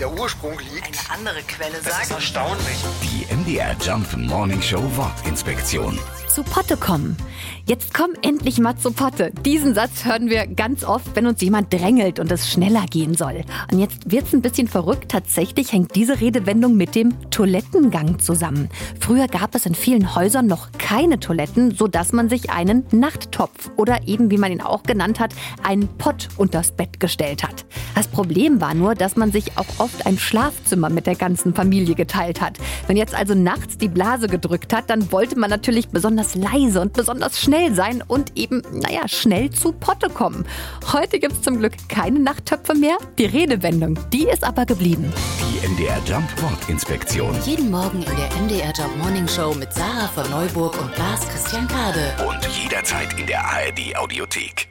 der Ursprung liegt. Eine andere Quelle Das ist sagt. erstaunlich. Die MDR Jump Morning Show Wortinspektion. zu Potte kommen. Jetzt komm endlich mal zu Potte. Diesen Satz hören wir ganz oft, wenn uns jemand drängelt und es schneller gehen soll. Und jetzt wird's ein bisschen verrückt. Tatsächlich hängt diese Redewendung mit dem Toilettengang zusammen. Früher gab es in vielen Häusern noch keine Toiletten, sodass man sich einen Nachttopf oder eben, wie man ihn auch genannt hat, einen Pott unters Bett gestellt hat. Das Problem war nur, dass man sich auch oft ein Schlafzimmer mit der ganzen Familie geteilt hat. Wenn jetzt also nachts die Blase gedrückt hat, dann wollte man natürlich besonders leise und besonders schnell sein und eben, naja, schnell zu Potte kommen. Heute gibt's zum Glück keine Nachttöpfe mehr. Die Redewendung, die ist aber geblieben. Die MDR Jump Wortinspektion. Jeden Morgen in der MDR Job Morning Show mit Sarah von Neuburg und Lars Christian Kade. Und jederzeit in der ARD Audiothek.